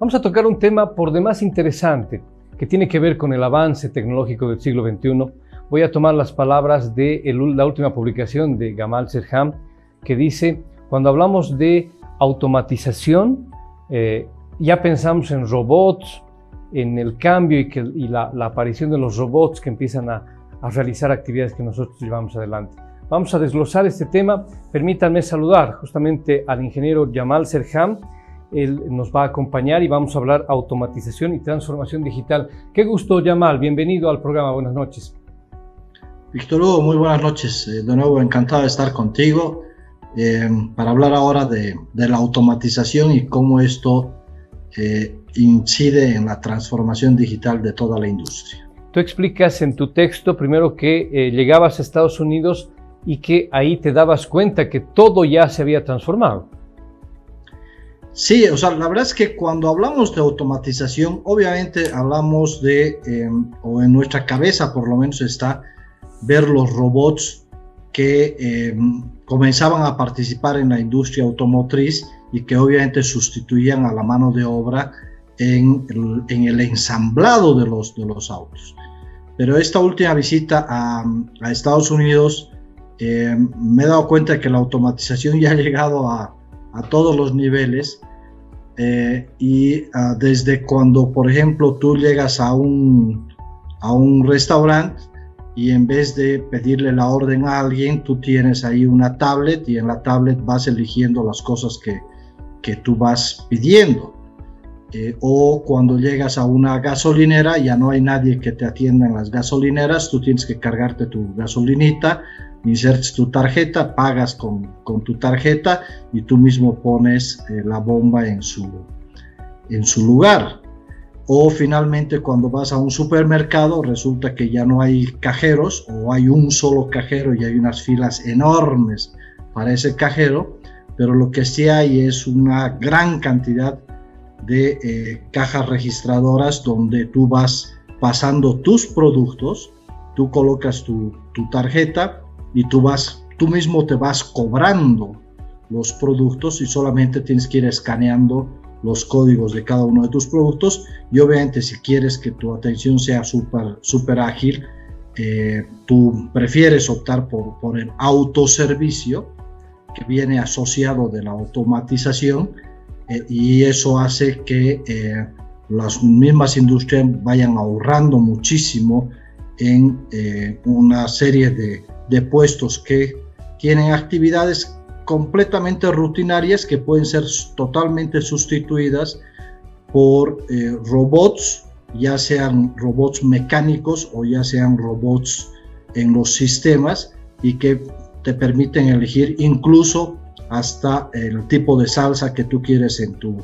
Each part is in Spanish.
Vamos a tocar un tema por demás interesante que tiene que ver con el avance tecnológico del siglo XXI. Voy a tomar las palabras de la última publicación de Gamal Serham que dice, cuando hablamos de automatización, eh, ya pensamos en robots, en el cambio y, que, la, aparición de los robots que empiezan a, realizar actividades que nosotros llevamos adelante. Vamos a desglosar este tema. Permítanme saludar justamente al ingeniero Jamal Serham. Él nos va a acompañar y vamos a hablar automatización y transformación digital. Qué gusto, Jamal. Bienvenido al programa. Buenas noches. Víctor Hugo, muy buenas noches. Eh, de nuevo, encantado de estar contigo eh, para hablar ahora de, la automatización y cómo esto eh, incide en la transformación digital de toda la industria. Tú explicas en tu texto primero que eh, llegabas a Estados Unidos y que ahí te dabas cuenta que todo ya se había transformado. Sí, o sea, la verdad es que cuando hablamos de automatización, obviamente hablamos de, em, o en nuestra cabeza por lo menos está, ver los robots que em, comenzaban a participar en la industria automotriz y que obviamente sustituían a la mano de obra en el, ensamblado de los, de los autos. Pero esta última visita a, Estados Unidos eh, me he dado cuenta de que la automatización ya ha llegado a, todos los niveles eh, y ah, desde cuando, por ejemplo, tú llegas a un, a un restaurante y en vez de pedirle la orden a alguien, tú tienes ahí una tablet y en la tablet vas eligiendo las cosas que, que tú vas pidiendo. Eh, o cuando llegas a una gasolinera ya no hay nadie que te atienda en las gasolineras, tú tienes que cargarte tu gasolinita, insertes tu tarjeta, pagas con, con tu tarjeta y tú mismo pones eh, la bomba en su, en su lugar. O finalmente cuando vas a un supermercado resulta que ya no hay cajeros o hay un solo cajero y hay unas filas enormes para ese cajero, pero lo que sí hay es una gran cantidad de eh, cajas registradoras donde tú vas pasando tus productos, tú colocas tu, tarjeta y tú vas, tú mismo te vas cobrando los productos y solamente tienes que ir escaneando los códigos de cada uno de tus productos. Y obviamente si quieres que tu atención sea súper super ágil, eh, tú prefieres optar por, por el autoservicio que viene asociado de la automatización eh, y eso hace que eh, las mismas industrias vayan ahorrando muchísimo en eh, una serie de, de, puestos que tienen actividades completamente rutinarias que pueden ser totalmente sustituidas por robots, ya sean robots mecánicos o ya sean robots en los sistemas y que te permiten elegir incluso hasta el tipo de salsa que tú quieres en tu,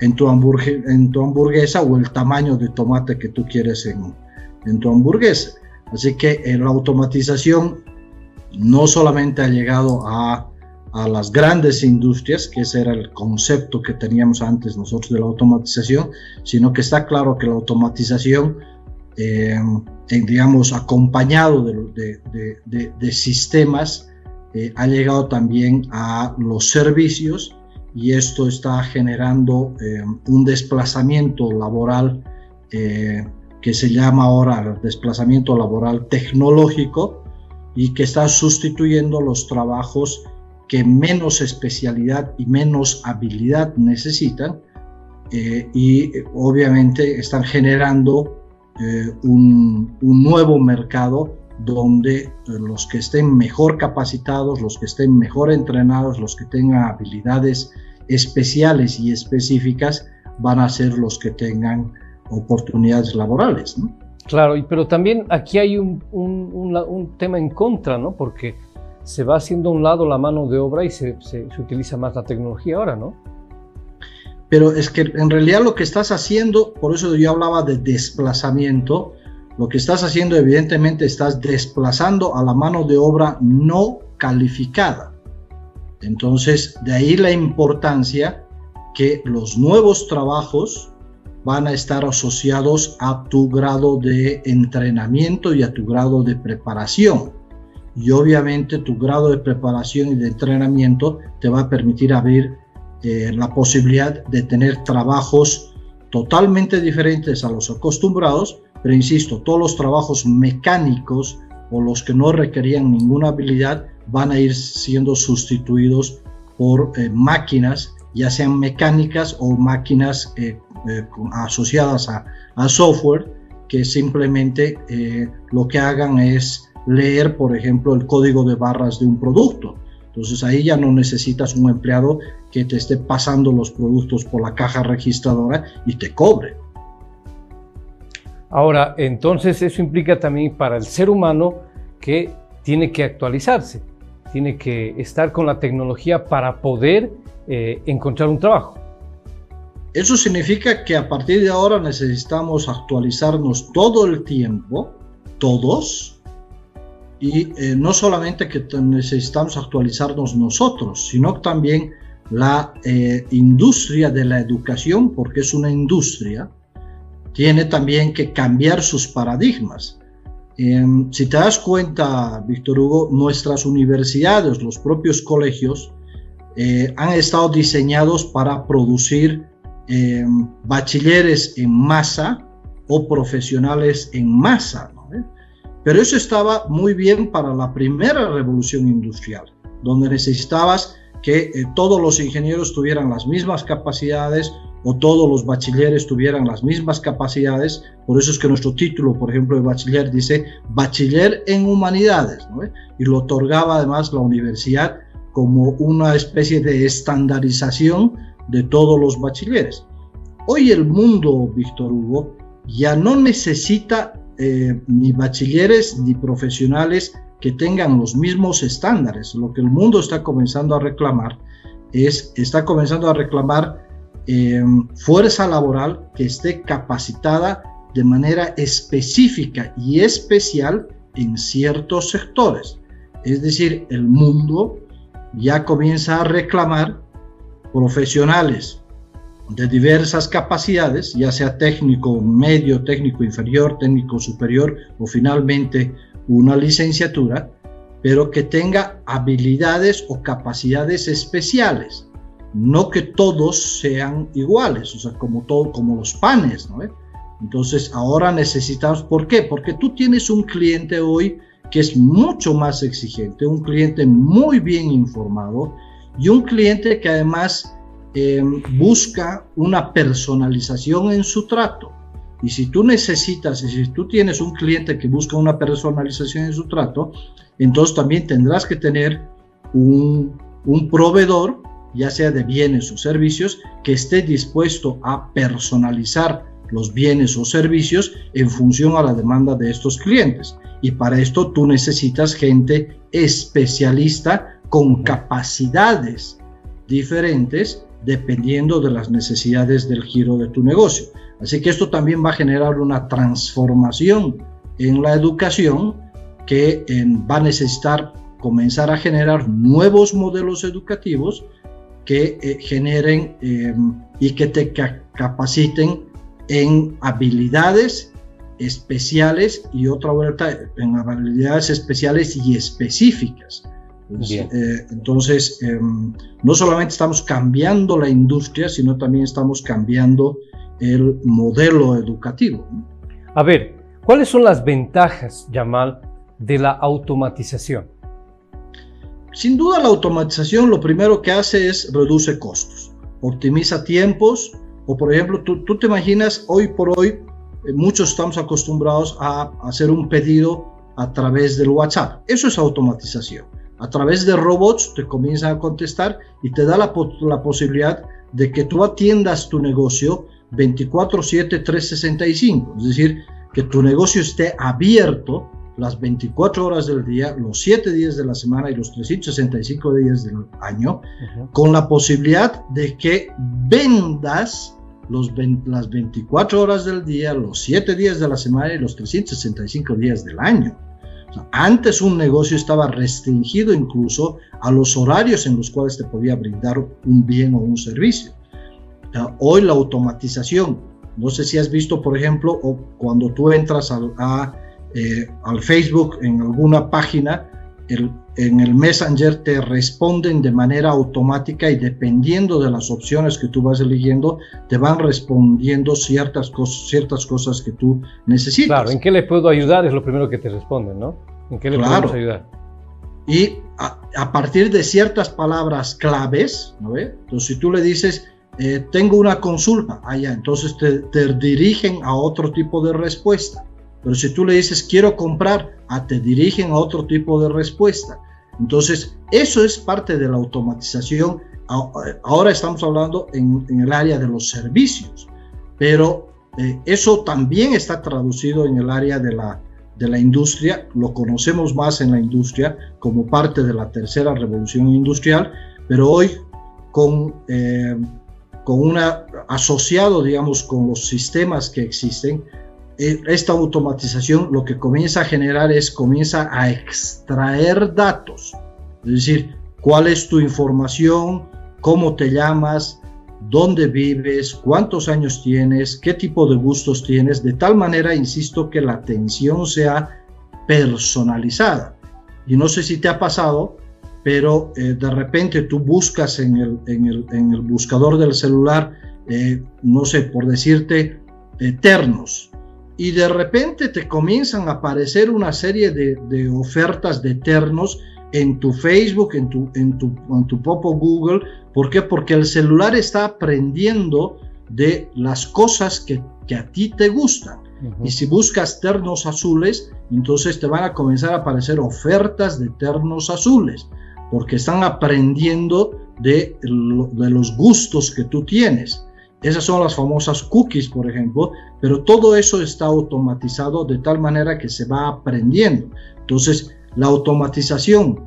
en tu, en tu hamburguesa o el tamaño de tomate que tú quieres en, en tu hamburguesa. Así que eh, la automatización no solamente ha llegado a, a, las grandes industrias, que ese era el concepto que teníamos antes nosotros de la automatización, sino que está claro que la automatización, eh, digamos, acompañado de, de, de sistemas eh, ha llegado también a los servicios y esto está generando eh, un desplazamiento laboral eh, que se llama ahora desplazamiento laboral tecnológico y que está sustituyendo los trabajos que menos especialidad y menos habilidad necesitan y obviamente están generando un, un nuevo mercado donde eh, los que estén mejor capacitados, los que estén mejor entrenados, los que tengan habilidades especiales y específicas, van a ser los que tengan oportunidades laborales. Claro, pero también aquí hay un, tema en contra, ¿no? Porque se va haciendo a un lado la mano de obra y se, se, utiliza más la tecnología ahora, ¿no? Pero es que en realidad lo que estás haciendo, por eso yo hablaba de desplazamiento, lo que estás haciendo evidentemente estás desplazando a la mano de obra no calificada. Entonces, de ahí la importancia que los nuevos trabajos van a estar asociados a tu grado de entrenamiento y a tu grado de preparación. Y obviamente tu grado de preparación y de entrenamiento te va a permitir abrir eh, la posibilidad de tener trabajos totalmente diferentes a los acostumbrados, pero insisto, todos los trabajos mecánicos o los que no requerían ninguna habilidad van a ir siendo sustituidos por eh, máquinas, ya sean mecánicas o máquinas eh, eh, asociadas a, a, software, que simplemente lo que hagan es leer, por ejemplo, el código de barras de un producto. Entonces ahí ya no necesitas un empleado que te esté pasando los productos por la caja registradora y te cobre. Ahora, entonces eso implica también para el ser humano que tiene que actualizarse, tiene que estar con la tecnología para poder eh, encontrar un trabajo. Eso significa que a partir de ahora necesitamos actualizarnos todo el tiempo, todos, y eh, no solamente que necesitamos actualizarnos nosotros, sino también la eh, industria de la educación, porque es una industria, tiene también que cambiar sus paradigmas. Em, si te das cuenta, Víctor Hugo, nuestras universidades, los propios colegios, eh, han estado diseñados para producir em, bachilleres en masa o profesionales en masa. Pero eso estaba muy bien para la primera revolución industrial, donde necesitabas que eh, todos los ingenieros tuvieran las mismas capacidades, o todos los bachilleres tuvieran las mismas capacidades. Por eso es que nuestro título, por ejemplo, de bachiller dice bachiller en humanidades, y lo otorgaba además la universidad como una especie de estandarización de todos los bachilleres. Hoy el mundo, Víctor Hugo, ya no necesita eh, ni bachilleres ni profesionales que tengan los mismos estándares. Lo que el mundo está comenzando a reclamar es, está comenzando a reclamar eh, fuerza laboral que esté capacitada de manera específica y especial en ciertos sectores. Es decir, el mundo ya comienza a reclamar profesionales de diversas capacidades, ya sea técnico medio, técnico inferior, técnico superior o finalmente una licenciatura, pero que tenga habilidades o capacidades especiales no que todos sean iguales, o sea, como, todo, como los panes, ¿no? Entonces, ahora necesitamos, ¿por qué? Porque tú tienes un cliente hoy que es mucho más exigente, un cliente muy bien informado y un cliente que además eh, busca una personalización en su trato. Y si tú necesitas, y si tú tienes un cliente que busca una personalización en su trato, entonces también tendrás que tener un, un proveedor ya sea de bienes o servicios, que esté dispuesto a personalizar los bienes o servicios en función a la demanda de estos clientes. Y para esto tú necesitas gente especialista con capacidades diferentes dependiendo de las necesidades del giro de tu negocio. Así que esto también va a generar una transformación en la educación que va a necesitar comenzar a generar nuevos modelos educativos que eh, generen em, y que te capaciten en habilidades especiales y otra vuelta en habilidades especiales y específicas. Pues, eh, entonces, em, no solamente estamos cambiando la industria, sino también estamos cambiando el modelo educativo. A ver, ¿cuáles son las ventajas, Yamal, de la automatización? Sin duda la automatización lo primero que hace es reduce costos, optimiza tiempos o por ejemplo tú, te imaginas hoy por hoy muchos estamos acostumbrados a hacer un pedido a través del WhatsApp. Eso es automatización. A través de robots te comienzan a contestar y te da la, la posibilidad de que tú atiendas tu negocio 24/7 365. Es decir, que tu negocio esté abierto las 24 horas del día, los 7 días de la semana y los 365 días del año, con la posibilidad de que vendas los, las 24 horas del día, los 7 días de la semana y los 365 días del año. antes un negocio estaba restringido incluso a los horarios en los cuales te podía brindar un bien o un servicio. hoy la automatización, no sé si has visto, por ejemplo, o cuando tú entras a, a eh, al Facebook en alguna página en el Messenger te responden de manera automática y dependiendo de las opciones que tú vas eligiendo, te van respondiendo ciertas, cosas, ciertas cosas que tú necesitas. Claro, ¿en qué le puedo ayudar? Es lo primero que te responden, ¿no? ¿En qué le podemos ayudar? Y a, partir de ciertas palabras claves, ¿no ve? Entonces, si tú le dices, eh, tengo una consulta, allá, entonces te, te dirigen a otro tipo de respuesta. Pero si tú le dices quiero comprar, ah, te dirigen a otro tipo de respuesta. Entonces, eso es parte de la automatización. Ahora estamos hablando en, el área de los servicios, pero eh, eso también está traducido en el área de la, de la industria. Lo conocemos más en la industria como parte de la tercera revolución industrial, pero hoy con, eh, con una asociado, digamos, con los sistemas que existen, esta automatización lo que comienza a generar es, comienza a extraer datos, es decir, cuál es tu información, cómo te llamas, dónde vives, cuántos años tienes, qué tipo de gustos tienes, de tal manera, insisto, que la atención sea personalizada. Y no sé si te ha pasado, pero eh, de repente tú buscas en el, en el, en el buscador del celular, eh, no sé, por decirte, eternos y de repente te comienzan a aparecer una serie de, ofertas de ternos en tu Facebook, en tu, en tu, en tu Popo Google. ¿Por qué? Porque el celular está aprendiendo de las cosas que, a ti te gustan. Y si buscas ternos azules, entonces te van a comenzar a aparecer ofertas de ternos azules, porque están aprendiendo de, de los gustos que tú tienes. Esas son las famosas cookies, por ejemplo, pero todo eso está automatizado de tal manera que se va aprendiendo. Entonces, la automatización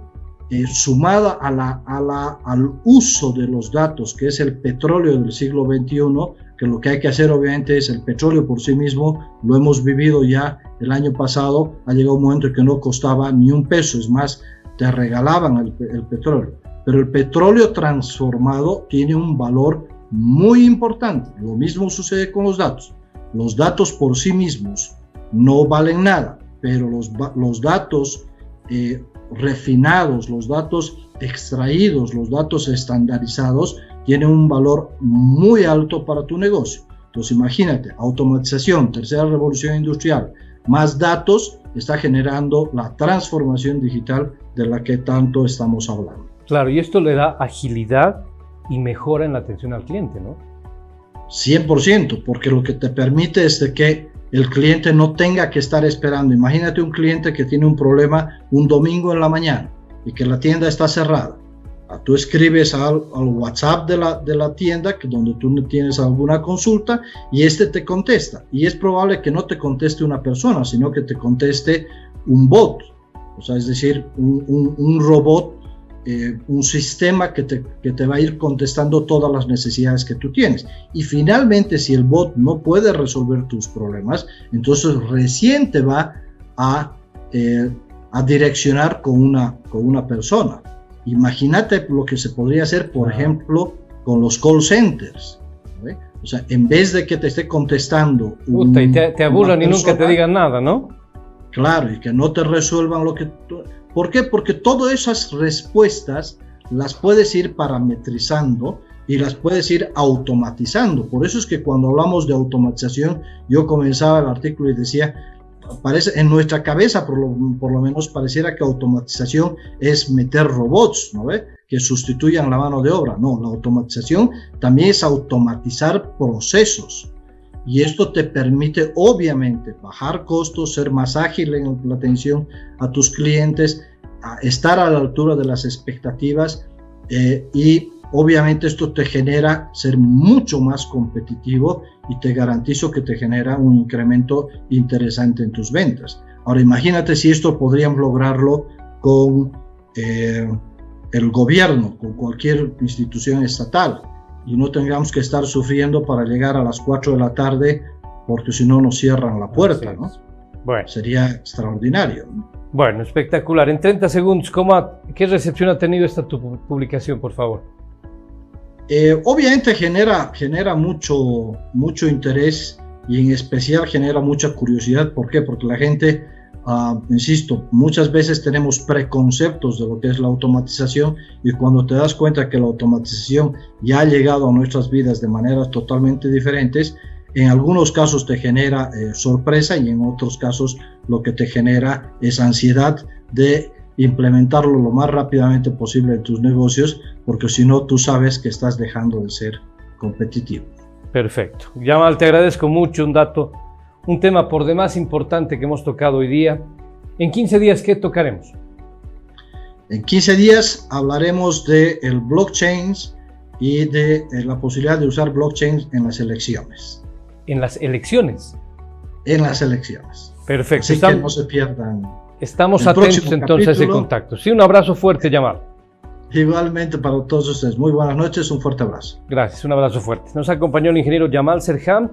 eh, sumada a al uso de los datos, que es el petróleo del siglo XXI, que lo que hay que hacer obviamente es el petróleo por sí mismo, lo hemos vivido ya el año pasado, ha llegado un momento en que no costaba ni un peso, es más, te regalaban el, el petróleo. Pero el petróleo transformado tiene un valor muy importante. Lo mismo sucede con los datos. Los datos por sí mismos no valen nada, pero los, los datos eh, refinados, los datos extraídos, los datos estandarizados tienen un valor muy alto para tu negocio. Entonces imagínate, automatización, tercera revolución industrial, más datos está generando la transformación digital de la que tanto estamos hablando. Claro, y esto le da agilidad y mejora en la atención al cliente, ¿no? 100%, porque lo que te permite es de que el cliente no tenga que estar esperando. Imagínate un cliente que tiene un problema un domingo en la mañana y que la tienda está cerrada. Ah, tú escribes al, WhatsApp de la, de la tienda que donde tú tienes alguna consulta y este te contesta. Y es probable que no te conteste una persona, sino que te conteste un bot. O sea, es decir, un, un, un robot eh, un sistema que te, que te va a ir contestando todas las necesidades que tú tienes. Y finalmente, si el bot no puede resolver tus problemas, entonces recién te va a, eh, a direccionar con una, con una persona. Imagínate lo que se podría hacer, por ejemplo, con los call centers. O sea, en vez de que te esté contestando. y te, te aburran y nunca te digan nada, ¿no? Claro, y que no te resuelvan lo que tú, ¿Por qué? Porque todas esas respuestas las puedes ir parametrizando y las puedes ir automatizando. Por eso es que cuando hablamos de automatización, yo comenzaba el artículo y decía, parece en nuestra cabeza por lo, por lo menos pareciera que automatización es meter robots, ¿no ve? Que sustituyan la mano de obra. No, la automatización también es automatizar procesos. Y esto te permite obviamente bajar costos, ser más ágil en la atención a tus clientes, estar a la altura de las expectativas eh, y obviamente esto te genera ser mucho más competitivo y te garantizo que te genera un incremento interesante en tus ventas. Ahora imagínate si esto podríamos lograrlo con eh, el gobierno, con cualquier institución estatal y no tengamos que estar sufriendo para llegar a las 4 de la tarde porque si no nos cierran la puerta, ¿no? Bueno. Sería extraordinario. Bueno, espectacular. En 30 segundos, ¿cómo ¿qué recepción ha tenido esta tu publicación, por favor? Eh, obviamente genera, genera mucho, mucho interés y en especial genera mucha curiosidad. ¿Por qué? Porque la gente Ah, insisto, muchas veces tenemos preconceptos de lo que es la automatización y cuando te das cuenta que la automatización ya ha llegado a nuestras vidas de maneras totalmente diferentes, en algunos casos te genera eh, sorpresa y en otros casos lo que te genera es ansiedad de implementarlo lo más rápidamente posible en tus negocios, porque si no, tú sabes que estás dejando de ser competitivo. Perfecto. Yamal, te agradezco mucho un dato un tema por demás importante que hemos tocado hoy día. En 15 días, ¿qué tocaremos? En 15 días hablaremos de el blockchain y de la posibilidad de usar blockchain en las elecciones. ¿En las elecciones? En las elecciones. Perfecto. Así que no se pierdan. Estamos atentos entonces a ese contacto. Sí, un abrazo fuerte, Yamal. Igualmente para todos ustedes. Muy buenas noches, un fuerte abrazo. Gracias, un abrazo fuerte. Nos acompañó el ingeniero Yamal Serham.